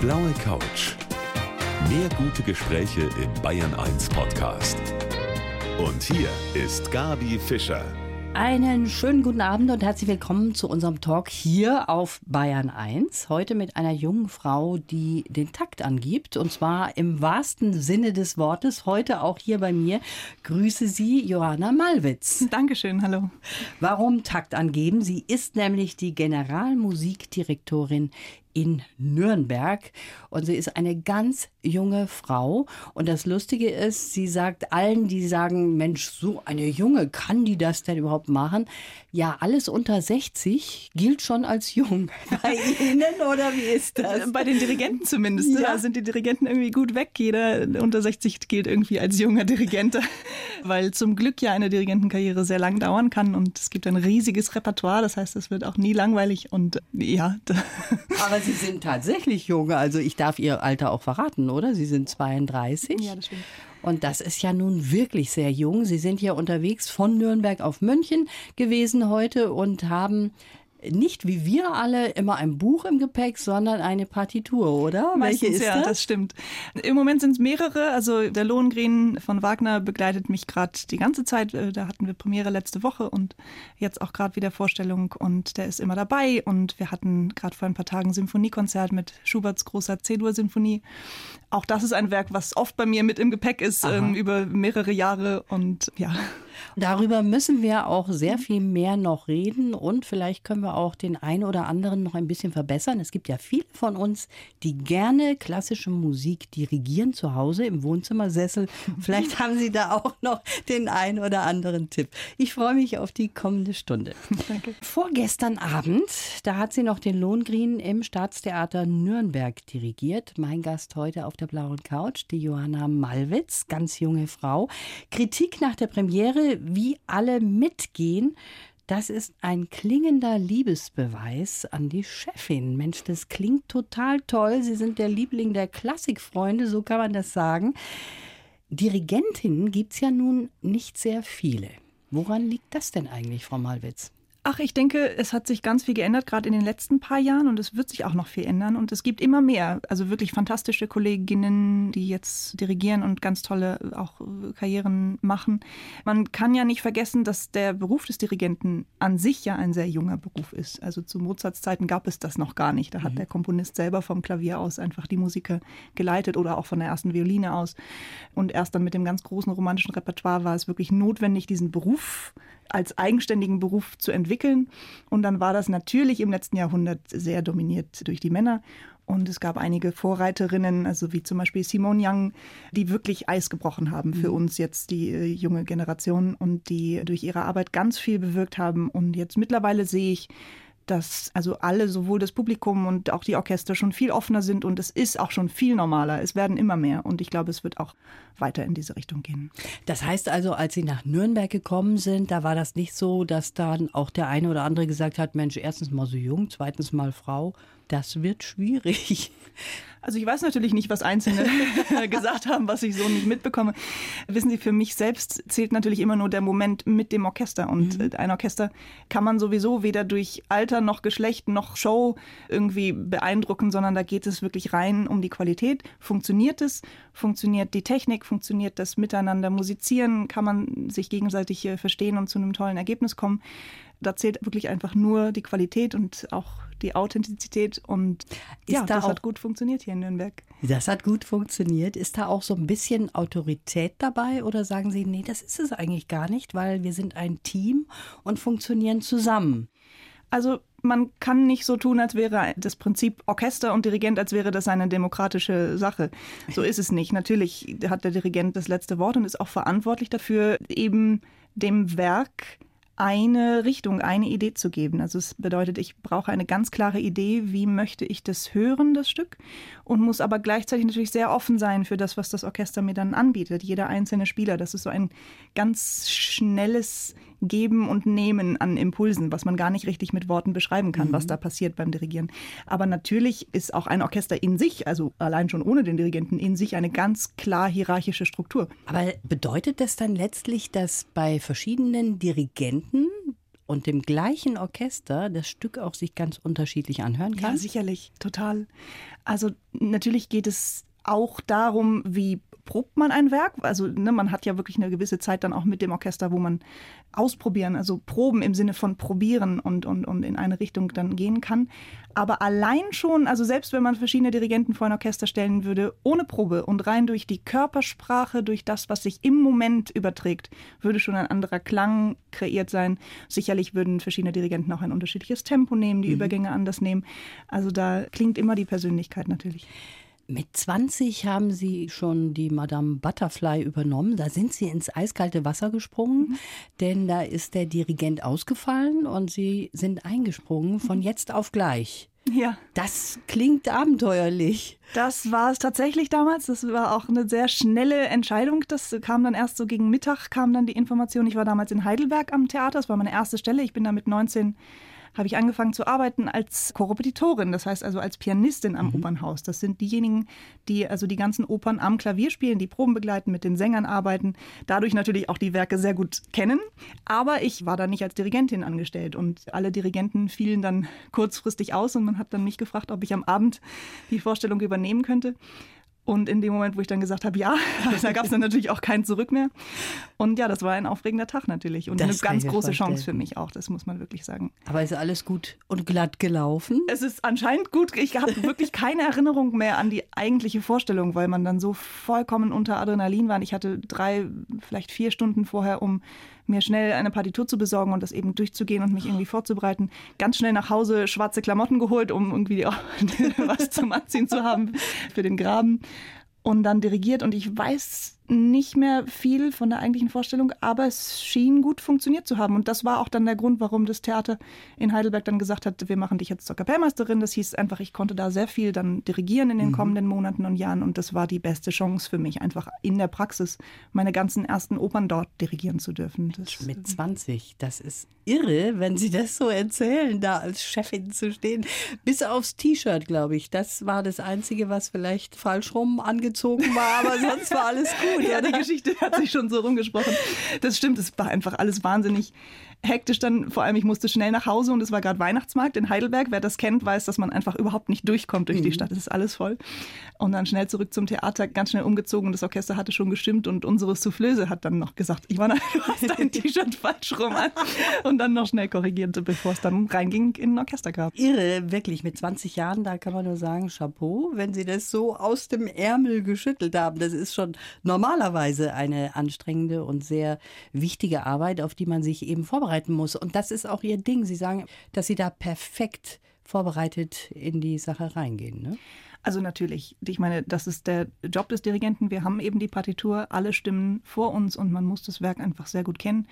blaue Couch. Mehr gute Gespräche im Bayern 1 Podcast. Und hier ist Gabi Fischer. Einen schönen guten Abend und herzlich willkommen zu unserem Talk hier auf Bayern 1. Heute mit einer jungen Frau, die den Takt angibt und zwar im wahrsten Sinne des Wortes. Heute auch hier bei mir. Grüße Sie, Johanna Malwitz. Dankeschön, hallo. Warum Takt angeben? Sie ist nämlich die Generalmusikdirektorin in Nürnberg und sie ist eine ganz junge Frau und das Lustige ist, sie sagt allen, die sagen, Mensch, so eine junge, kann die das denn überhaupt machen? Ja, alles unter 60 gilt schon als jung. Bei Ihnen oder wie ist das? Bei den Dirigenten zumindest. Ja. Da sind die Dirigenten irgendwie gut weg. Jeder unter 60 gilt irgendwie als junger Dirigent, weil zum Glück ja eine Dirigentenkarriere sehr lang dauern kann und es gibt ein riesiges Repertoire. Das heißt, es wird auch nie langweilig und ja. Aber Sie sind tatsächlich jung. Also ich darf Ihr Alter auch verraten, oder? Sie sind 32. Ja, das stimmt. Und das ist ja nun wirklich sehr jung. Sie sind ja unterwegs von Nürnberg auf München gewesen heute und haben nicht wie wir alle immer ein Buch im Gepäck, sondern eine Partitur, oder? Meistens, Welche ist ja, das? das stimmt. Im Moment sind es mehrere. Also der Lohengrin von Wagner begleitet mich gerade die ganze Zeit. Äh, da hatten wir Premiere letzte Woche und jetzt auch gerade wieder Vorstellung und der ist immer dabei. Und wir hatten gerade vor ein paar Tagen Symphoniekonzert mit Schuberts großer C-Dur-Symphonie. Auch das ist ein Werk, was oft bei mir mit im Gepäck ist, ähm, über mehrere Jahre und ja. Darüber müssen wir auch sehr viel mehr noch reden und vielleicht können wir auch den einen oder anderen noch ein bisschen verbessern. Es gibt ja viele von uns, die gerne klassische Musik dirigieren zu Hause im Wohnzimmersessel. Vielleicht haben Sie da auch noch den einen oder anderen Tipp. Ich freue mich auf die kommende Stunde. Danke. Vorgestern Abend, da hat sie noch den Lohengrin im Staatstheater Nürnberg dirigiert. Mein Gast heute auf der blauen Couch, die Johanna Malwitz, ganz junge Frau. Kritik nach der Premiere wie alle mitgehen, das ist ein klingender Liebesbeweis an die Chefin. Mensch, das klingt total toll. Sie sind der Liebling der Klassikfreunde, so kann man das sagen. Dirigentinnen gibt es ja nun nicht sehr viele. Woran liegt das denn eigentlich, Frau Malwitz? Ach, ich denke, es hat sich ganz viel geändert, gerade in den letzten paar Jahren und es wird sich auch noch viel ändern und es gibt immer mehr, also wirklich fantastische Kolleginnen, die jetzt dirigieren und ganz tolle auch Karrieren machen. Man kann ja nicht vergessen, dass der Beruf des Dirigenten an sich ja ein sehr junger Beruf ist. Also zu Mozarts Zeiten gab es das noch gar nicht. Da hat mhm. der Komponist selber vom Klavier aus einfach die Musiker geleitet oder auch von der ersten Violine aus und erst dann mit dem ganz großen romantischen Repertoire war es wirklich notwendig, diesen Beruf als eigenständigen Beruf zu entwickeln. Und dann war das natürlich im letzten Jahrhundert sehr dominiert durch die Männer. Und es gab einige Vorreiterinnen, also wie zum Beispiel Simone Young, die wirklich Eis gebrochen haben für mhm. uns jetzt, die äh, junge Generation und die durch ihre Arbeit ganz viel bewirkt haben. Und jetzt mittlerweile sehe ich, dass also alle, sowohl das Publikum und auch die Orchester schon viel offener sind und es ist auch schon viel normaler. Es werden immer mehr und ich glaube, es wird auch weiter in diese Richtung gehen. Das heißt also, als Sie nach Nürnberg gekommen sind, da war das nicht so, dass dann auch der eine oder andere gesagt hat, Mensch, erstens mal so jung, zweitens mal Frau, das wird schwierig. Also ich weiß natürlich nicht, was Einzelne gesagt haben, was ich so nicht mitbekomme. Wissen Sie, für mich selbst zählt natürlich immer nur der Moment mit dem Orchester. Und mhm. ein Orchester kann man sowieso weder durch Alter noch Geschlecht noch Show irgendwie beeindrucken, sondern da geht es wirklich rein um die Qualität. Funktioniert es? Funktioniert die Technik? Funktioniert das Miteinander musizieren? Kann man sich gegenseitig äh, verstehen und zu einem tollen Ergebnis kommen? Da zählt wirklich einfach nur die Qualität und auch die Authentizität und ist ja, da das hat gut funktioniert hier in Nürnberg. Das hat gut funktioniert. Ist da auch so ein bisschen Autorität dabei oder sagen Sie, nee, das ist es eigentlich gar nicht, weil wir sind ein Team und funktionieren zusammen? Also man kann nicht so tun, als wäre das Prinzip Orchester und Dirigent, als wäre das eine demokratische Sache. So ist es nicht. Natürlich hat der Dirigent das letzte Wort und ist auch verantwortlich dafür, eben dem Werk eine Richtung, eine Idee zu geben. Also es bedeutet, ich brauche eine ganz klare Idee, wie möchte ich das hören, das Stück, und muss aber gleichzeitig natürlich sehr offen sein für das, was das Orchester mir dann anbietet, jeder einzelne Spieler. Das ist so ein ganz schnelles Geben und Nehmen an Impulsen, was man gar nicht richtig mit Worten beschreiben kann, mhm. was da passiert beim Dirigieren. Aber natürlich ist auch ein Orchester in sich, also allein schon ohne den Dirigenten, in sich eine ganz klar hierarchische Struktur. Aber bedeutet das dann letztlich, dass bei verschiedenen Dirigenten und dem gleichen Orchester das Stück auch sich ganz unterschiedlich anhören kann? Ja, sicherlich, total. Also natürlich geht es auch darum, wie probt man ein Werk. Also ne, man hat ja wirklich eine gewisse Zeit dann auch mit dem Orchester, wo man ausprobieren, also proben im Sinne von probieren und, und, und in eine Richtung dann gehen kann. Aber allein schon, also selbst wenn man verschiedene Dirigenten vor ein Orchester stellen würde, ohne Probe und rein durch die Körpersprache, durch das, was sich im Moment überträgt, würde schon ein anderer Klang kreiert sein. Sicherlich würden verschiedene Dirigenten auch ein unterschiedliches Tempo nehmen, die mhm. Übergänge anders nehmen. Also da klingt immer die Persönlichkeit natürlich. Mit 20 haben Sie schon die Madame Butterfly übernommen. Da sind Sie ins eiskalte Wasser gesprungen, mhm. denn da ist der Dirigent ausgefallen und Sie sind eingesprungen von mhm. jetzt auf gleich. Ja. Das klingt abenteuerlich. Das war es tatsächlich damals. Das war auch eine sehr schnelle Entscheidung. Das kam dann erst so gegen Mittag, kam dann die Information. Ich war damals in Heidelberg am Theater. Das war meine erste Stelle. Ich bin da mit 19 habe ich angefangen zu arbeiten als Korrepetitorin, das heißt also als Pianistin am mhm. Opernhaus. Das sind diejenigen, die also die ganzen Opern am Klavier spielen, die Proben begleiten, mit den Sängern arbeiten, dadurch natürlich auch die Werke sehr gut kennen. Aber ich war da nicht als Dirigentin angestellt und alle Dirigenten fielen dann kurzfristig aus und man hat dann mich gefragt, ob ich am Abend die Vorstellung übernehmen könnte. Und in dem Moment, wo ich dann gesagt habe, ja, da gab es dann natürlich auch kein Zurück mehr. Und ja, das war ein aufregender Tag natürlich und das eine ganz große vorstellen. Chance für mich auch, das muss man wirklich sagen. Aber ist alles gut und glatt gelaufen? Es ist anscheinend gut. Ich habe wirklich keine Erinnerung mehr an die eigentliche Vorstellung, weil man dann so vollkommen unter Adrenalin war. Ich hatte drei, vielleicht vier Stunden vorher, um mir schnell eine Partitur zu besorgen und das eben durchzugehen und mich irgendwie vorzubereiten. Ganz schnell nach Hause schwarze Klamotten geholt, um irgendwie auch was zum Anziehen zu haben für den Graben. Und dann dirigiert und ich weiß nicht mehr viel von der eigentlichen Vorstellung, aber es schien gut funktioniert zu haben. Und das war auch dann der Grund, warum das Theater in Heidelberg dann gesagt hat, wir machen dich jetzt zur Kapellmeisterin. Das hieß einfach, ich konnte da sehr viel dann dirigieren in den mhm. kommenden Monaten und Jahren. Und das war die beste Chance für mich, einfach in der Praxis meine ganzen ersten Opern dort dirigieren zu dürfen. Das, Mit 20, das ist irre, wenn Sie das so erzählen, da als Chefin zu stehen. Bis aufs T-Shirt, glaube ich. Das war das Einzige, was vielleicht falsch rum angezogen war, aber sonst war alles gut gut. Ja, die Geschichte hat sich schon so rumgesprochen. Das stimmt, es war einfach alles wahnsinnig hektisch dann, vor allem ich musste schnell nach Hause und es war gerade Weihnachtsmarkt in Heidelberg. Wer das kennt, weiß, dass man einfach überhaupt nicht durchkommt durch mhm. die Stadt. Es ist alles voll. Und dann schnell zurück zum Theater, ganz schnell umgezogen. Das Orchester hatte schon gestimmt und unsere Soufflöse hat dann noch gesagt, Ivana, du hast dein T-Shirt falsch rum an. Und dann noch schnell korrigiert, bevor es dann reinging in ein Orchestergrab. Irre, wirklich. Mit 20 Jahren, da kann man nur sagen, Chapeau, wenn Sie das so aus dem Ärmel geschüttelt haben. Das ist schon normalerweise eine anstrengende und sehr wichtige Arbeit, auf die man sich eben vorbereitet vorbereiten muss. Und das ist auch ihr Ding. Sie sagen, dass Sie da perfekt vorbereitet in die Sache reingehen. Ne? Also natürlich, ich meine, das ist der Job des Dirigenten. Wir haben eben die Partitur, alle Stimmen vor uns und man muss das Werk einfach sehr gut kennen.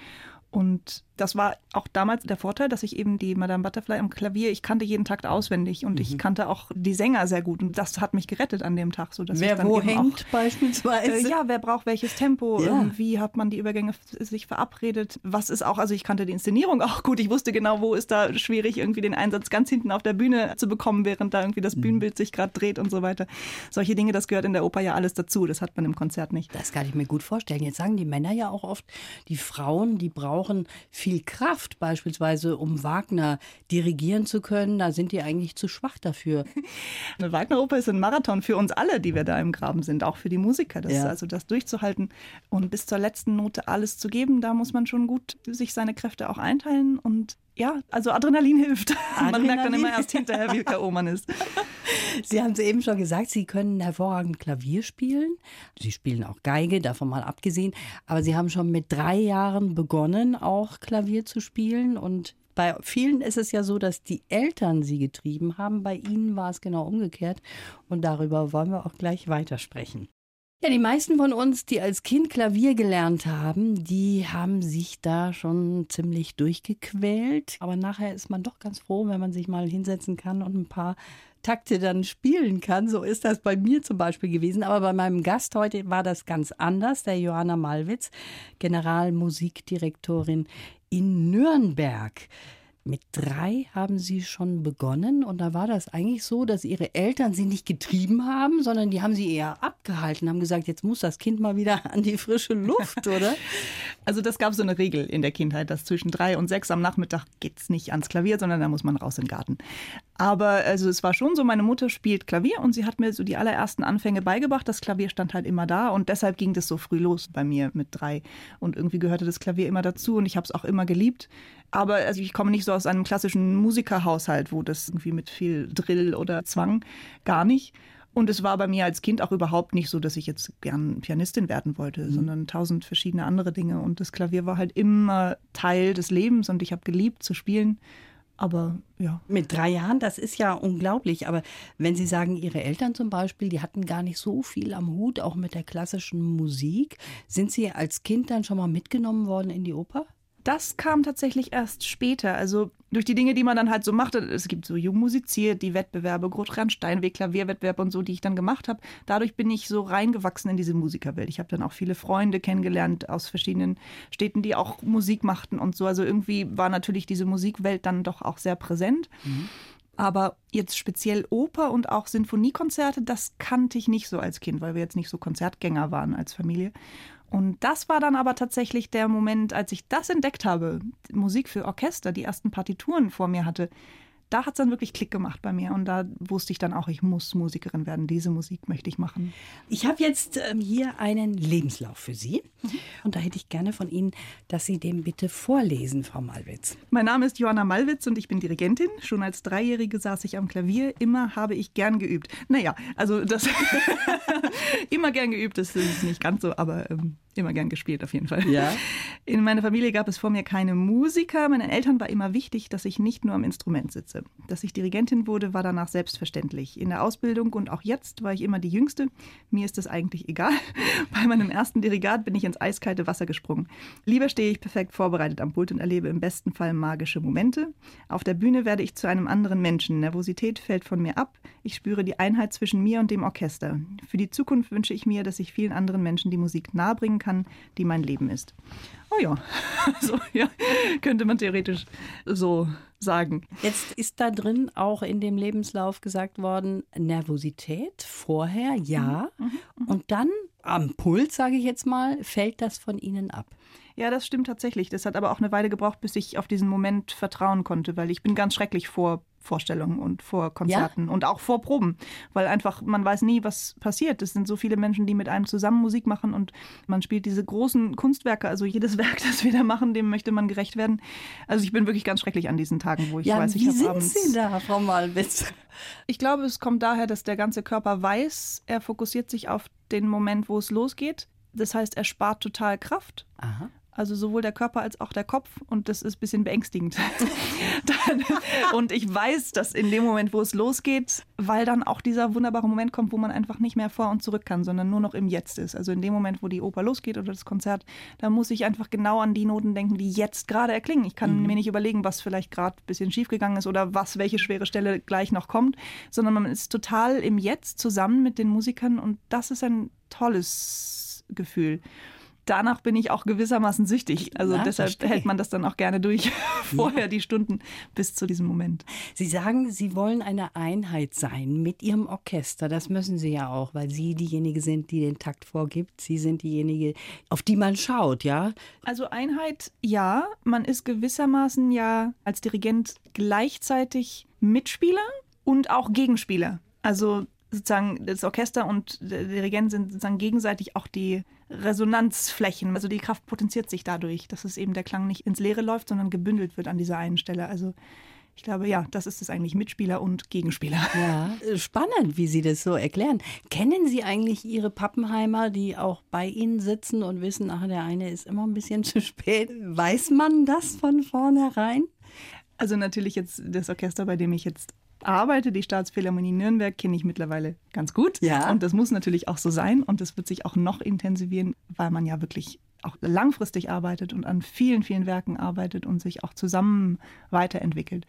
Und das war auch damals der Vorteil, dass ich eben die Madame Butterfly am Klavier, ich kannte jeden Takt auswendig und mhm. ich kannte auch die Sänger sehr gut. Und das hat mich gerettet an dem Tag. So dass wer wo hängt auch, beispielsweise? Äh, ja, wer braucht welches Tempo? Ja. Wie hat man die Übergänge sich verabredet? Was ist auch, also ich kannte die Inszenierung auch gut. Ich wusste genau, wo ist da schwierig, irgendwie den Einsatz ganz hinten auf der Bühne zu bekommen, während da irgendwie das mhm. Bühnenbild sich gerade dreht und so weiter. Solche Dinge, das gehört in der Oper ja alles dazu. Das hat man im Konzert nicht. Das kann ich mir gut vorstellen. Jetzt sagen die Männer ja auch oft, die Frauen, die brauchen viel Kraft beispielsweise, um Wagner dirigieren zu können. Da sind die eigentlich zu schwach dafür. Eine Wagner-Oper ist ein Marathon für uns alle, die wir da im Graben sind, auch für die Musiker. Das, ja. Also das durchzuhalten und bis zur letzten Note alles zu geben, da muss man schon gut sich seine Kräfte auch einteilen und ja, also Adrenalin hilft. Adrenalin. Man merkt dann immer erst hinterher, wie K.O. man ist. Sie haben es eben schon gesagt, Sie können hervorragend Klavier spielen. Sie spielen auch Geige, davon mal abgesehen. Aber Sie haben schon mit drei Jahren begonnen, auch Klavier zu spielen. Und bei vielen ist es ja so, dass die Eltern sie getrieben haben. Bei Ihnen war es genau umgekehrt. Und darüber wollen wir auch gleich weitersprechen. Ja, die meisten von uns, die als Kind Klavier gelernt haben, die haben sich da schon ziemlich durchgequält. Aber nachher ist man doch ganz froh, wenn man sich mal hinsetzen kann und ein paar Takte dann spielen kann. So ist das bei mir zum Beispiel gewesen. Aber bei meinem Gast heute war das ganz anders, der Johanna Malwitz, Generalmusikdirektorin in Nürnberg. Mit drei haben Sie schon begonnen und da war das eigentlich so, dass Ihre Eltern Sie nicht getrieben haben, sondern die haben Sie eher abgehalten, haben gesagt, jetzt muss das Kind mal wieder an die frische Luft, oder? Also das gab so eine Regel in der Kindheit, dass zwischen drei und sechs am Nachmittag geht es nicht ans Klavier, sondern da muss man raus in den Garten. Aber also es war schon so, meine Mutter spielt Klavier und sie hat mir so die allerersten Anfänge beigebracht. Das Klavier stand halt immer da und deshalb ging das so früh los bei mir mit drei. Und irgendwie gehörte das Klavier immer dazu und ich habe es auch immer geliebt. Aber also ich komme nicht so aus einem klassischen Musikerhaushalt, wo das irgendwie mit viel Drill oder Zwang gar nicht. Und es war bei mir als Kind auch überhaupt nicht so, dass ich jetzt gern Pianistin werden wollte, mhm. sondern tausend verschiedene andere Dinge. Und das Klavier war halt immer Teil des Lebens und ich habe geliebt zu spielen. Aber ja. Mit drei Jahren, das ist ja unglaublich. Aber wenn Sie sagen, Ihre Eltern zum Beispiel, die hatten gar nicht so viel am Hut, auch mit der klassischen Musik, sind Sie als Kind dann schon mal mitgenommen worden in die Oper? Das kam tatsächlich erst später. Also durch die Dinge, die man dann halt so machte. Es gibt so Jung musiziert, die Wettbewerbe, Grotrand Steinweg, Klavierwettbewerb und so, die ich dann gemacht habe. Dadurch bin ich so reingewachsen in diese Musikerwelt. Ich habe dann auch viele Freunde kennengelernt aus verschiedenen Städten, die auch Musik machten und so. Also irgendwie war natürlich diese Musikwelt dann doch auch sehr präsent. Mhm. Aber jetzt speziell Oper und auch Sinfoniekonzerte, das kannte ich nicht so als Kind, weil wir jetzt nicht so Konzertgänger waren als Familie. Und das war dann aber tatsächlich der Moment, als ich das entdeckt habe, Musik für Orchester, die ersten Partituren vor mir hatte, da hat es dann wirklich Klick gemacht bei mir und da wusste ich dann auch, ich muss Musikerin werden. Diese Musik möchte ich machen. Ich habe jetzt ähm, hier einen Lebenslauf für Sie mhm. und da hätte ich gerne von Ihnen, dass Sie den bitte vorlesen, Frau Malwitz. Mein Name ist Johanna Malwitz und ich bin Dirigentin. Schon als Dreijährige saß ich am Klavier. Immer habe ich gern geübt. Naja, also das immer gern geübt, das ist nicht ganz so, aber ähm, immer gern gespielt auf jeden Fall. Ja. In meiner Familie gab es vor mir keine Musiker. Meinen Eltern war immer wichtig, dass ich nicht nur am Instrument sitze. Dass ich Dirigentin wurde, war danach selbstverständlich. In der Ausbildung und auch jetzt war ich immer die Jüngste. Mir ist das eigentlich egal. Bei meinem ersten Dirigat bin ich ins eiskalte Wasser gesprungen. Lieber stehe ich perfekt vorbereitet am Pult und erlebe im besten Fall magische Momente. Auf der Bühne werde ich zu einem anderen Menschen. Nervosität fällt von mir ab. Ich spüre die Einheit zwischen mir und dem Orchester. Für die Zukunft wünsche ich mir, dass ich vielen anderen Menschen die Musik nahebringen kann die mein Leben ist. Oh ja, so ja, könnte man theoretisch so sagen. Jetzt ist da drin auch in dem Lebenslauf gesagt worden, Nervosität vorher, ja. Mhm, mhm, und dann am Puls, sage ich jetzt mal, fällt das von Ihnen ab. Ja, das stimmt tatsächlich. Das hat aber auch eine Weile gebraucht, bis ich auf diesen Moment vertrauen konnte, weil ich bin ganz schrecklich vor Vorstellungen und vor Konzerten ja? und auch vor Proben, weil einfach man weiß nie, was passiert. Es sind so viele Menschen, die mit einem zusammen Musik machen und man spielt diese großen Kunstwerke, also jedes Werk, das wir da machen, dem möchte man gerecht werden. Also ich bin wirklich ganz schrecklich an diesen Tagen, wo ich ja, weiß, ich habe abends. Wie sind Sie da, Frau Malwitz? Ich glaube, es kommt daher, dass der ganze Körper weiß, er fokussiert sich auf den Moment, wo es losgeht. Das heißt, er spart total Kraft. Aha. Also sowohl der Körper als auch der Kopf. Und das ist ein bisschen beängstigend. und ich weiß, dass in dem Moment, wo es losgeht, weil dann auch dieser wunderbare Moment kommt, wo man einfach nicht mehr vor und zurück kann, sondern nur noch im Jetzt ist. Also in dem Moment, wo die Oper losgeht oder das Konzert, da muss ich einfach genau an die Noten denken, die jetzt gerade erklingen. Ich kann mhm. mir nicht überlegen, was vielleicht gerade ein bisschen schiefgegangen ist oder was, welche schwere Stelle gleich noch kommt, sondern man ist total im Jetzt zusammen mit den Musikern und das ist ein tolles Gefühl danach bin ich auch gewissermaßen süchtig. Also ja, deshalb verstehe. hält man das dann auch gerne durch, vorher ja. die Stunden bis zu diesem Moment. Sie sagen, Sie wollen eine Einheit sein mit Ihrem Orchester. Das müssen Sie ja auch, weil Sie diejenige sind, die den Takt vorgibt. Sie sind diejenige, auf die man schaut, ja? Also Einheit, ja. Man ist gewissermaßen ja als Dirigent gleichzeitig Mitspieler und auch Gegenspieler. Also sozusagen das Orchester und der Dirigent sind sozusagen gegenseitig auch die Resonanzflächen. Also die Kraft potenziert sich dadurch, dass es eben der Klang nicht ins Leere läuft, sondern gebündelt wird an dieser einen Stelle. Also ich glaube, ja, das ist es eigentlich Mitspieler und Gegenspieler. Ja, spannend, wie Sie das so erklären. Kennen Sie eigentlich Ihre Pappenheimer, die auch bei Ihnen sitzen und wissen, ach, der eine ist immer ein bisschen zu spät? Weiß man das von vornherein? Also natürlich jetzt das Orchester, bei dem ich jetzt arbeite. Die Staatsphilharmonie Nürnberg kenne ich mittlerweile ganz gut. Ja. Und das muss natürlich auch so sein. Und das wird sich auch noch intensivieren, weil man ja wirklich auch langfristig arbeitet und an vielen, vielen Werken arbeitet und sich auch zusammen weiterentwickelt.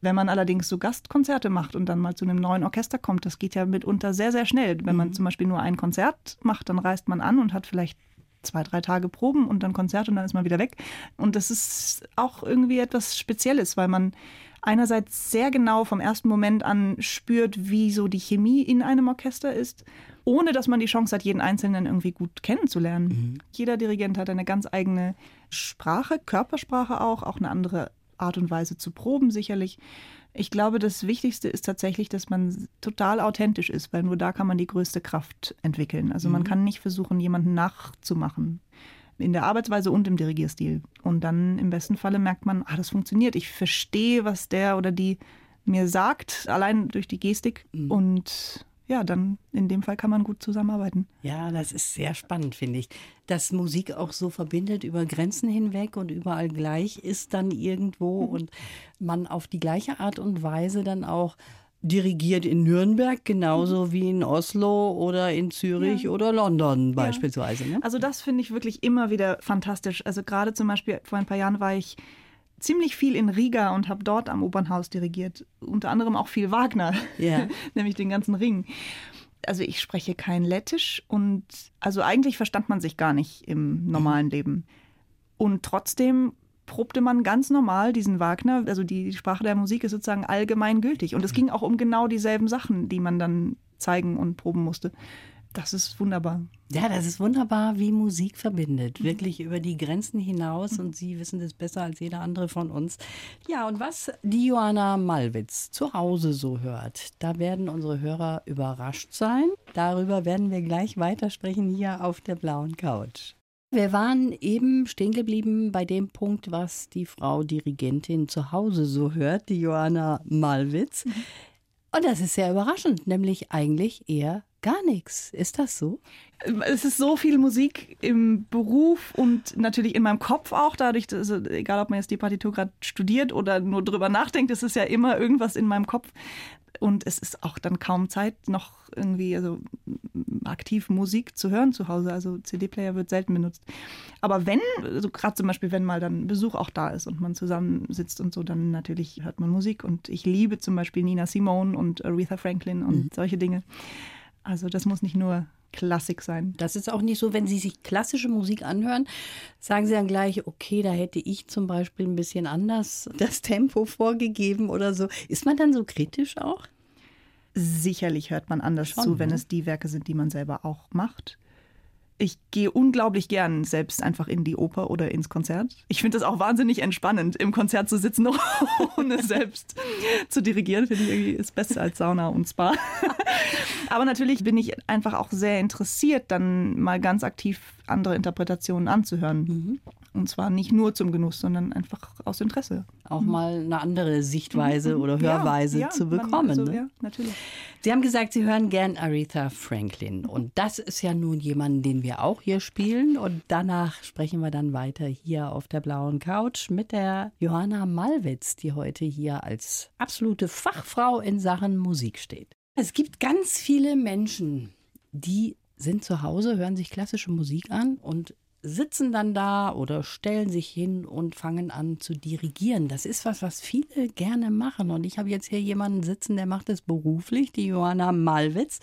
Wenn man allerdings so Gastkonzerte macht und dann mal zu einem neuen Orchester kommt, das geht ja mitunter sehr, sehr schnell. Wenn man mhm. zum Beispiel nur ein Konzert macht, dann reist man an und hat vielleicht zwei, drei Tage proben und dann Konzert und dann ist man wieder weg. Und das ist auch irgendwie etwas Spezielles, weil man einerseits sehr genau vom ersten Moment an spürt, wie so die Chemie in einem Orchester ist, ohne dass man die Chance hat, jeden Einzelnen irgendwie gut kennenzulernen. Mhm. Jeder Dirigent hat eine ganz eigene Sprache, Körpersprache auch, auch eine andere Art und Weise zu proben sicherlich. Ich glaube, das Wichtigste ist tatsächlich, dass man total authentisch ist, weil nur da kann man die größte Kraft entwickeln. Also mhm. man kann nicht versuchen, jemanden nachzumachen in der Arbeitsweise und im Dirigierstil. Und dann im besten Falle merkt man, ah, das funktioniert. Ich verstehe, was der oder die mir sagt, allein durch die Gestik. Mhm. Und ja, dann in dem Fall kann man gut zusammenarbeiten. Ja, das ist sehr spannend, finde ich. Dass Musik auch so verbindet über Grenzen hinweg und überall gleich ist dann irgendwo mhm. und man auf die gleiche Art und Weise dann auch dirigiert in Nürnberg genauso mhm. wie in Oslo oder in Zürich ja. oder London beispielsweise. Ja. Ne? Also das finde ich wirklich immer wieder fantastisch. Also gerade zum Beispiel vor ein paar Jahren war ich ziemlich viel in Riga und habe dort am Opernhaus dirigiert. Unter anderem auch viel Wagner, ja. nämlich den ganzen Ring. Also ich spreche kein Lettisch und also eigentlich verstand man sich gar nicht im normalen mhm. Leben. Und trotzdem probte man ganz normal diesen Wagner, also die Sprache der Musik ist sozusagen allgemein gültig. Und es mhm. ging auch um genau dieselben Sachen, die man dann zeigen und proben musste. Das ist wunderbar. Ja, das ist wunderbar, wie Musik verbindet. Wirklich über die Grenzen hinaus und Sie wissen das besser als jeder andere von uns. Ja, und was die Johanna Malwitz zu Hause so hört, da werden unsere Hörer überrascht sein. Darüber werden wir gleich weitersprechen hier auf der blauen Couch. Wir waren eben stehen geblieben bei dem Punkt, was die Frau Dirigentin zu Hause so hört, die Johanna Malwitz. Mhm. Und das ist sehr überraschend, nämlich eigentlich eher gar nichts. Ist das so? Es ist so viel Musik im Beruf und natürlich in meinem Kopf auch, dadurch, dass, also egal ob man jetzt die Partitur gerade studiert oder nur drüber nachdenkt, es ist ja immer irgendwas in meinem Kopf. Und es ist auch dann kaum Zeit, noch irgendwie also aktiv Musik zu hören zu Hause. Also CD-Player wird selten benutzt. Aber wenn, also gerade zum Beispiel, wenn mal dann Besuch auch da ist und man zusammensitzt und so, dann natürlich hört man Musik. Und ich liebe zum Beispiel Nina Simone und Aretha Franklin und mhm. solche Dinge. Also das muss nicht nur Klassik sein. Das ist auch nicht so, wenn Sie sich klassische Musik anhören, sagen Sie dann gleich, okay, da hätte ich zum Beispiel ein bisschen anders das Tempo vorgegeben oder so. Ist man dann so kritisch auch? Sicherlich hört man anders Schon, zu, wenn ne? es die Werke sind, die man selber auch macht ich gehe unglaublich gern selbst einfach in die Oper oder ins Konzert. Ich finde es auch wahnsinnig entspannend, im Konzert zu sitzen, ohne selbst zu dirigieren. Finde ich irgendwie ist besser als Sauna und Spa. Aber natürlich bin ich einfach auch sehr interessiert, dann mal ganz aktiv andere Interpretationen anzuhören. Mhm. Und zwar nicht nur zum Genuss, sondern einfach aus Interesse. Auch mhm. mal eine andere Sichtweise mhm. oder Hörweise ja, ja, zu bekommen. Also, ne? Ja, natürlich. Sie haben gesagt, Sie hören gern Aretha Franklin. Und das ist ja nun jemand, den wir auch hier spielen. Und danach sprechen wir dann weiter hier auf der blauen Couch mit der Johanna Malwitz, die heute hier als absolute Fachfrau in Sachen Musik steht. Es gibt ganz viele Menschen, die sind zu Hause, hören sich klassische Musik an und sitzen dann da oder stellen sich hin und fangen an zu dirigieren. Das ist was, was viele gerne machen. Und ich habe jetzt hier jemanden sitzen, der macht es beruflich, die Johanna Malwitz.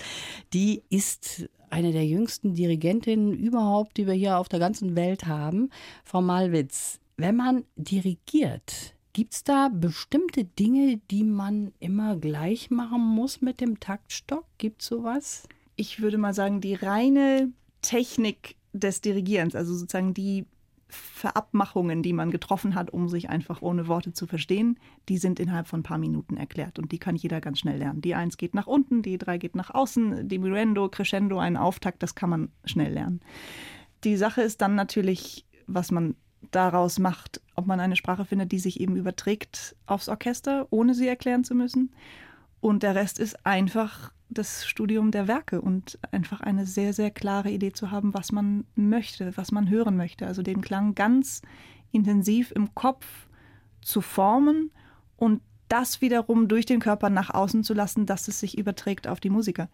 Die ist eine der jüngsten Dirigentinnen überhaupt, die wir hier auf der ganzen Welt haben. Frau Malwitz, wenn man dirigiert, gibt es da bestimmte Dinge, die man immer gleich machen muss mit dem Taktstock? Gibt es sowas? Ich würde mal sagen, die reine Technik des Dirigierens, also sozusagen die Verabmachungen, die man getroffen hat, um sich einfach ohne Worte zu verstehen, die sind innerhalb von ein paar Minuten erklärt und die kann jeder ganz schnell lernen. Die Eins geht nach unten, die Drei geht nach außen, Diminuendo, Crescendo, ein Auftakt, das kann man schnell lernen. Die Sache ist dann natürlich, was man daraus macht, ob man eine Sprache findet, die sich eben überträgt aufs Orchester, ohne sie erklären zu müssen. Und der Rest ist einfach das Studium der Werke und einfach eine sehr, sehr klare Idee zu haben, was man möchte, was man hören möchte. Also den Klang ganz intensiv im Kopf zu formen und das wiederum durch den Körper nach außen zu lassen, dass es sich überträgt auf die Musiker.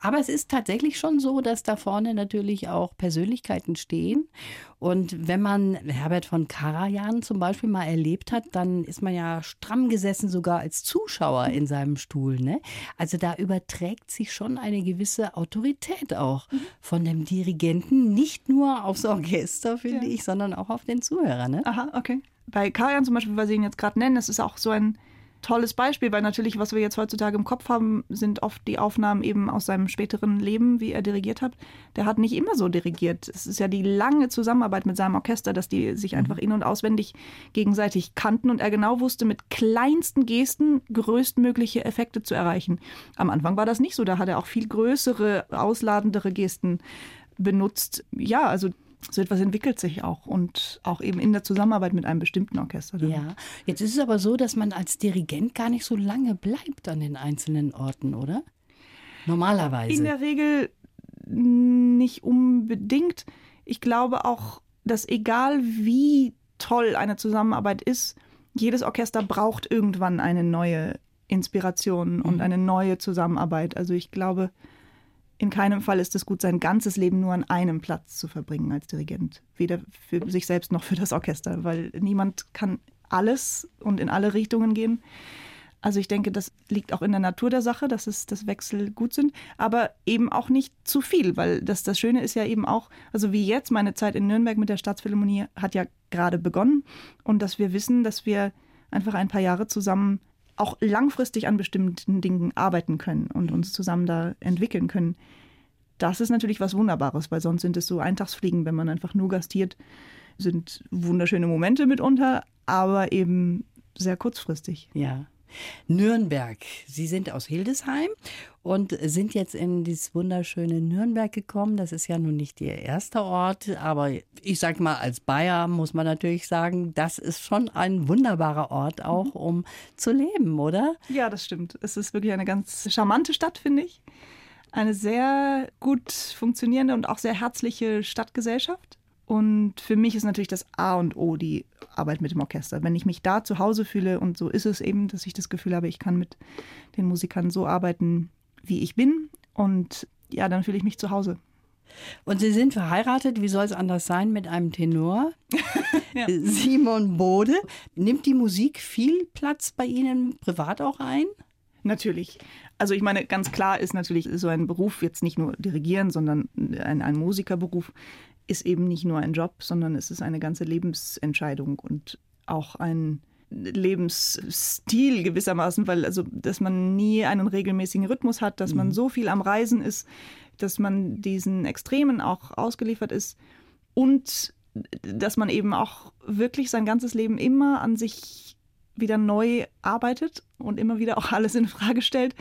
Aber es ist tatsächlich schon so, dass da vorne natürlich auch Persönlichkeiten stehen. Und wenn man Herbert von Karajan zum Beispiel mal erlebt hat, dann ist man ja stramm gesessen, sogar als Zuschauer in seinem Stuhl. Ne? Also da überträgt sich schon eine gewisse Autorität auch von dem Dirigenten, nicht nur aufs Orchester, finde ja. ich, sondern auch auf den Zuhörer. Ne? Aha, okay. Bei Karajan zum Beispiel, weil Sie ihn jetzt gerade nennen, das ist auch so ein tolles Beispiel, weil natürlich, was wir jetzt heutzutage im Kopf haben, sind oft die Aufnahmen eben aus seinem späteren Leben, wie er dirigiert hat. Der hat nicht immer so dirigiert. Es ist ja die lange Zusammenarbeit mit seinem Orchester, dass die sich mhm. einfach in- und auswendig gegenseitig kannten und er genau wusste, mit kleinsten Gesten größtmögliche Effekte zu erreichen. Am Anfang war das nicht so. Da hat er auch viel größere, ausladendere Gesten benutzt. Ja, also so etwas entwickelt sich auch und auch eben in der Zusammenarbeit mit einem bestimmten Orchester. Ja, jetzt ist es aber so, dass man als Dirigent gar nicht so lange bleibt an den einzelnen Orten, oder? Normalerweise. In der Regel nicht unbedingt. Ich glaube auch, dass egal wie toll eine Zusammenarbeit ist, jedes Orchester braucht irgendwann eine neue Inspiration und mhm. eine neue Zusammenarbeit. Also ich glaube, in keinem Fall ist es gut, sein ganzes Leben nur an einem Platz zu verbringen als Dirigent. Weder für sich selbst noch für das Orchester, weil niemand kann alles und in alle Richtungen gehen. Also ich denke, das liegt auch in der Natur der Sache, dass es das Wechsel gut sind, aber eben auch nicht zu viel, weil das, das Schöne ist ja eben auch, also wie jetzt meine Zeit in Nürnberg mit der Staatsphilharmonie hat ja gerade begonnen und dass wir wissen, dass wir einfach ein paar Jahre zusammen auch langfristig an bestimmten Dingen arbeiten können und uns zusammen da entwickeln können. Das ist natürlich was Wunderbares, weil sonst sind es so Eintagsfliegen, wenn man einfach nur gastiert, sind wunderschöne Momente mitunter, aber eben sehr kurzfristig. Ja. Nürnberg. Sie sind aus Hildesheim und sind jetzt in dieses wunderschöne Nürnberg gekommen. Das ist ja nun nicht Ihr erster Ort, aber ich sag mal, als Bayer muss man natürlich sagen, das ist schon ein wunderbarer Ort auch, mhm. um zu leben, oder? Ja, das stimmt. Es ist wirklich eine ganz charmante Stadt, finde ich. Eine sehr gut funktionierende und auch sehr herzliche Stadtgesellschaft. Und für mich ist natürlich das A und O die Arbeit mit dem Orchester. Wenn ich mich da zu Hause fühle, und so ist es eben, dass ich das Gefühl habe, ich kann mit den Musikern so arbeiten, wie ich bin. Und ja, dann fühle ich mich zu Hause. Und Sie sind verheiratet, wie soll es anders sein, mit einem Tenor, ja. Simon Bode. Nimmt die Musik viel Platz bei Ihnen privat auch ein? Natürlich. Also ich meine, ganz klar ist natürlich so ein Beruf jetzt nicht nur dirigieren, sondern ein, ein Musikerberuf ist eben nicht nur ein Job, sondern es ist eine ganze Lebensentscheidung und auch ein Lebensstil gewissermaßen, weil also, dass man nie einen regelmäßigen Rhythmus hat, dass man mhm. so viel am Reisen ist, dass man diesen Extremen auch ausgeliefert ist und dass man eben auch wirklich sein ganzes Leben immer an sich wieder neu arbeitet und immer wieder auch alles in Frage stellt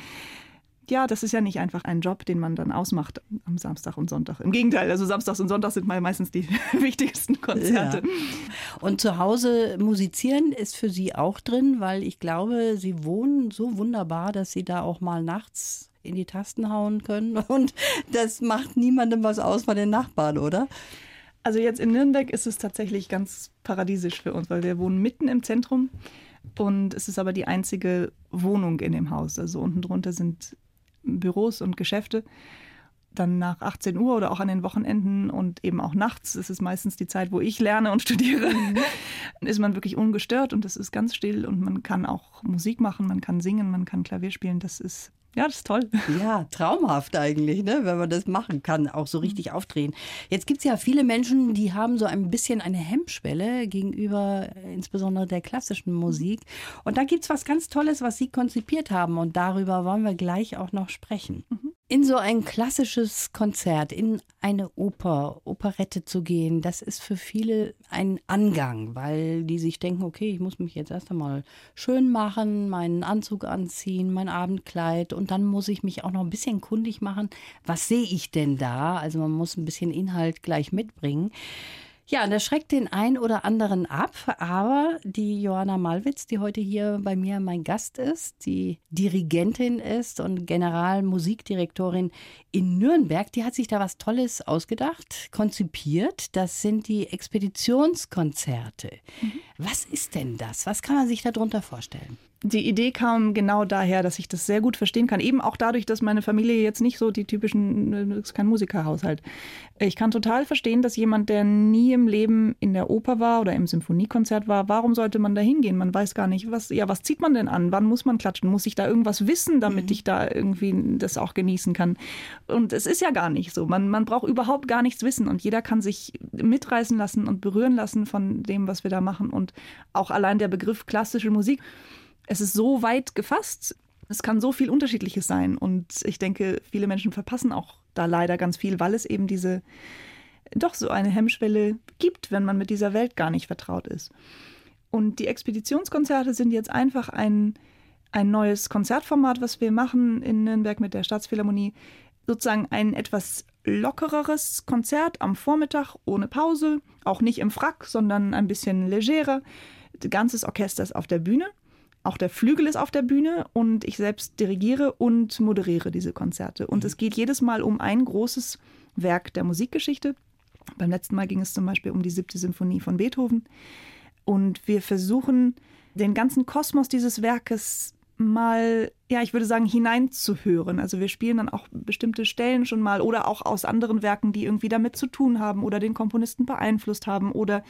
ja, das ist ja nicht einfach ein Job, den man dann ausmacht am Samstag und Sonntag. Im Gegenteil, also Samstags und Sonntags sind mal meistens die wichtigsten Konzerte. Ja. Und zu Hause musizieren ist für Sie auch drin, weil ich glaube, Sie wohnen so wunderbar, dass Sie da auch mal nachts in die Tasten hauen können. Und das macht niemandem was aus von den Nachbarn, oder? Also jetzt in Nürnberg ist es tatsächlich ganz paradiesisch für uns, weil wir wohnen mitten im Zentrum. Und es ist aber die einzige Wohnung in dem Haus. Also unten drunter sind Büros und Geschäfte. Dann nach 18 Uhr oder auch an den Wochenenden und eben auch nachts, das ist meistens die Zeit, wo ich lerne und studiere, mhm. ist man wirklich ungestört und es ist ganz still und man kann auch Musik machen, man kann singen, man kann Klavier spielen. Das ist ja, das ist toll. Ja, traumhaft eigentlich, ne? wenn man das machen kann, auch so richtig aufdrehen. Jetzt gibt es ja viele Menschen, die haben so ein bisschen eine Hemmschwelle gegenüber äh, insbesondere der klassischen Musik. Und da gibt es was ganz Tolles, was Sie konzipiert haben. Und darüber wollen wir gleich auch noch sprechen. Mhm in so ein klassisches Konzert, in eine Oper, Operette zu gehen, das ist für viele ein Angang, weil die sich denken, okay, ich muss mich jetzt erst einmal schön machen, meinen Anzug anziehen, mein Abendkleid und dann muss ich mich auch noch ein bisschen kundig machen, was sehe ich denn da? Also man muss ein bisschen Inhalt gleich mitbringen. Ja, und das schreckt den einen oder anderen ab, aber die Johanna Malwitz, die heute hier bei mir mein Gast ist, die Dirigentin ist und Generalmusikdirektorin in Nürnberg, die hat sich da was Tolles ausgedacht, konzipiert. Das sind die Expeditionskonzerte. Mhm. Was ist denn das? Was kann man sich darunter vorstellen? Die Idee kam genau daher, dass ich das sehr gut verstehen kann. Eben auch dadurch, dass meine Familie jetzt nicht so die typischen, das ist kein Musikerhaushalt. Ich kann total verstehen, dass jemand, der nie im Leben in der Oper war oder im Symphoniekonzert war, warum sollte man da hingehen? Man weiß gar nicht, was, ja, was zieht man denn an? Wann muss man klatschen? Muss ich da irgendwas wissen, damit mhm. ich da irgendwie das auch genießen kann? Und es ist ja gar nicht so. Man, man braucht überhaupt gar nichts wissen und jeder kann sich mitreißen lassen und berühren lassen von dem, was wir da machen. Und auch allein der Begriff klassische Musik es ist so weit gefasst. Es kann so viel Unterschiedliches sein. Und ich denke, viele Menschen verpassen auch da leider ganz viel, weil es eben diese doch so eine Hemmschwelle gibt, wenn man mit dieser Welt gar nicht vertraut ist. Und die Expeditionskonzerte sind jetzt einfach ein, ein neues Konzertformat, was wir machen in Nürnberg mit der Staatsphilharmonie. Sozusagen ein etwas lockereres Konzert am Vormittag ohne Pause, auch nicht im Frack, sondern ein bisschen legerer. Ganzes Orchester ist auf der Bühne auch der Flügel ist auf der Bühne und ich selbst dirigiere und moderiere diese Konzerte. Und mhm. es geht jedes Mal um ein großes Werk der Musikgeschichte. Beim letzten Mal ging es zum Beispiel um die siebte Symphonie von Beethoven. Und wir versuchen, den ganzen Kosmos dieses Werkes mal, ja, ich würde sagen, hineinzuhören. Also wir spielen dann auch bestimmte Stellen schon mal oder auch aus anderen Werken, die irgendwie damit zu tun haben oder den Komponisten beeinflusst haben oder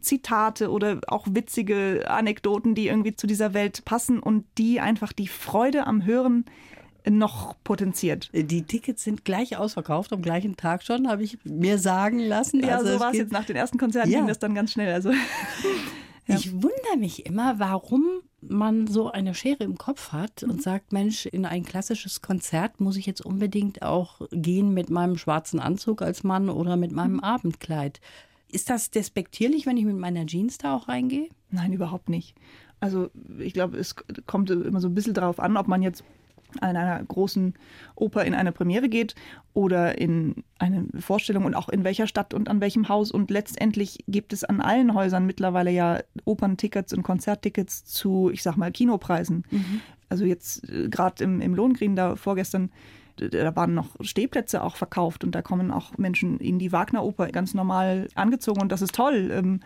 Zitate oder auch witzige Anekdoten, die irgendwie zu dieser Welt passen und die einfach die Freude am Hören noch potenziert. Die Tickets sind gleich ausverkauft, am gleichen Tag schon, habe ich mir sagen lassen. Ja, also so war es jetzt nach den ersten Konzerten, ja. ging das dann ganz schnell. Also, ja. Ich wundere mich immer, warum man so eine Schere im Kopf hat und mhm. sagt, Mensch, in ein klassisches Konzert muss ich jetzt unbedingt auch gehen mit meinem schwarzen Anzug als Mann oder mit meinem mhm. Abendkleid. Ist das despektierlich, wenn ich mit meiner Jeans da auch reingehe? Nein, überhaupt nicht. Also ich glaube, es kommt immer so ein bisschen darauf an, ob man jetzt an einer großen Oper in eine Premiere geht oder in eine Vorstellung und auch in welcher Stadt und an welchem Haus. Und letztendlich gibt es an allen Häusern mittlerweile ja Operntickets und Konzerttickets zu, ich sag mal, Kinopreisen. Mhm. Also jetzt äh, gerade im, im Lohengrin da vorgestern da waren noch Stehplätze auch verkauft und da kommen auch Menschen in die Wagner-Oper ganz normal angezogen und das ist toll.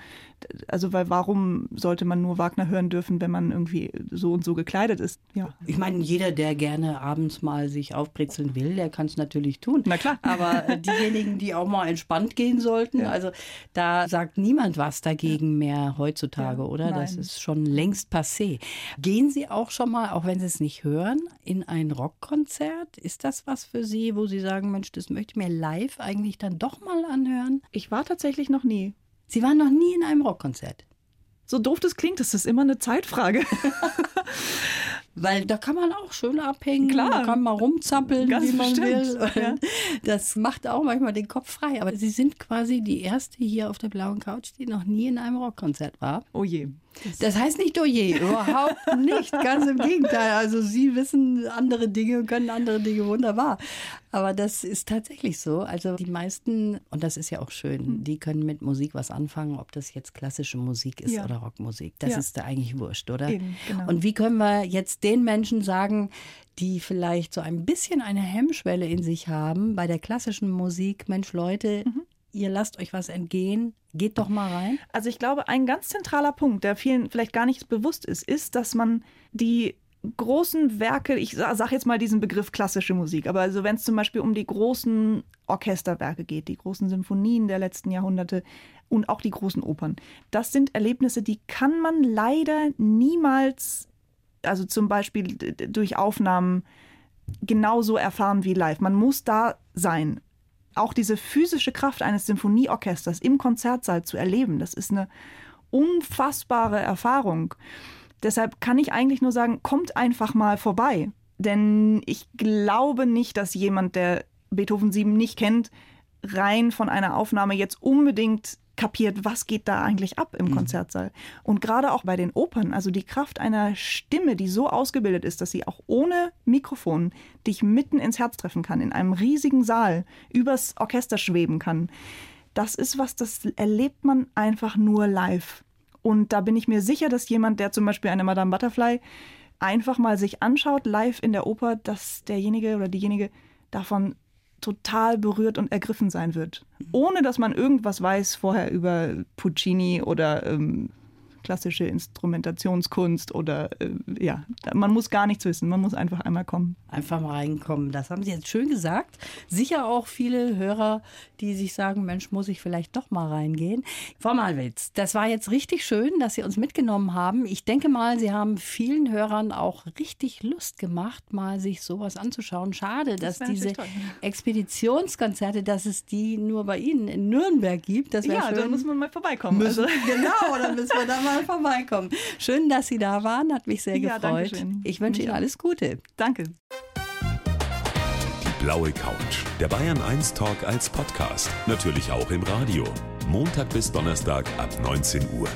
Also weil warum sollte man nur Wagner hören dürfen, wenn man irgendwie so und so gekleidet ist? Ja. Ich meine, jeder, der gerne abends mal sich aufbrezeln will, der kann es natürlich tun. Na klar. Aber äh, diejenigen, die auch mal entspannt gehen sollten, ja. also da sagt niemand was dagegen mehr heutzutage, ja, oder? Nein. Das ist schon längst passé. Gehen Sie auch schon mal, auch wenn Sie es nicht hören, in ein Rockkonzert? Ist das was für Sie, wo Sie sagen, Mensch, das möchte ich mir live eigentlich dann doch mal anhören? Ich war tatsächlich noch nie. Sie waren noch nie in einem Rockkonzert. So doof das klingt, das ist immer eine Zeitfrage. Weil da kann man auch schön abhängen, Klar. da kann man rumzappeln, Ganz wie man bestimmt. will. Ja. Das macht auch manchmal den Kopf frei. Aber Sie sind quasi die erste hier auf der blauen Couch, die noch nie in einem Rockkonzert war. Oh je. Das heißt nicht oh je, überhaupt nicht. Ganz im Gegenteil. Also Sie wissen andere Dinge und können andere Dinge wunderbar. Aber das ist tatsächlich so. Also die meisten, und das ist ja auch schön, hm. die können mit Musik was anfangen, ob das jetzt klassische Musik ist ja. oder Rockmusik. Das ja. ist da eigentlich wurscht, oder? Eben, genau. Und wie können wir jetzt den Menschen sagen, die vielleicht so ein bisschen eine Hemmschwelle in sich haben bei der klassischen Musik, Mensch Leute, mhm ihr lasst euch was entgehen, geht doch mal rein? Also ich glaube, ein ganz zentraler Punkt, der vielen vielleicht gar nicht bewusst ist, ist, dass man die großen Werke, ich sage jetzt mal diesen Begriff klassische Musik, aber also wenn es zum Beispiel um die großen Orchesterwerke geht, die großen Symphonien der letzten Jahrhunderte und auch die großen Opern, das sind Erlebnisse, die kann man leider niemals, also zum Beispiel durch Aufnahmen genauso erfahren wie live. Man muss da sein auch diese physische Kraft eines Symphonieorchesters im Konzertsaal zu erleben, das ist eine unfassbare Erfahrung. Deshalb kann ich eigentlich nur sagen, kommt einfach mal vorbei. Denn ich glaube nicht, dass jemand, der Beethoven 7 nicht kennt, rein von einer Aufnahme jetzt unbedingt kapiert, was geht da eigentlich ab im mhm. Konzertsaal. Und gerade auch bei den Opern, also die Kraft einer Stimme, die so ausgebildet ist, dass sie auch ohne Mikrofon dich mitten ins Herz treffen kann, in einem riesigen Saal übers Orchester schweben kann. Das ist was, das erlebt man einfach nur live. Und da bin ich mir sicher, dass jemand, der zum Beispiel eine Madame Butterfly einfach mal sich anschaut, live in der Oper, dass derjenige oder diejenige davon total berührt und ergriffen sein wird. Ohne dass man irgendwas weiß vorher über Puccini oder ähm, klassische Instrumentationskunst oder äh, ja, man muss gar nichts wissen, man muss einfach einmal kommen. Einfach mal reinkommen, das haben Sie jetzt schön gesagt. Sicher auch viele Hörer, die sich sagen, Mensch, muss ich vielleicht doch mal reingehen. Frau Malwitz, das war jetzt richtig schön, dass Sie uns mitgenommen haben. Ich denke mal, Sie haben vielen Hörern auch richtig Lust gemacht, mal sich sowas anzuschauen. Schade, das dass diese Expeditionskonzerte, dass es die nur bei Ihnen in Nürnberg gibt. Das ja, schön. da muss man mal vorbeikommen. Müssen, also. Genau, dann müssen wir da mal vorbeikommen. Schön, dass Sie da waren, hat mich sehr ja, gefreut. Ich wünsche Ihnen alles Gute. Danke. Die blaue Couch. Der Bayern 1 Talk als Podcast. Natürlich auch im Radio. Montag bis Donnerstag ab 19 Uhr.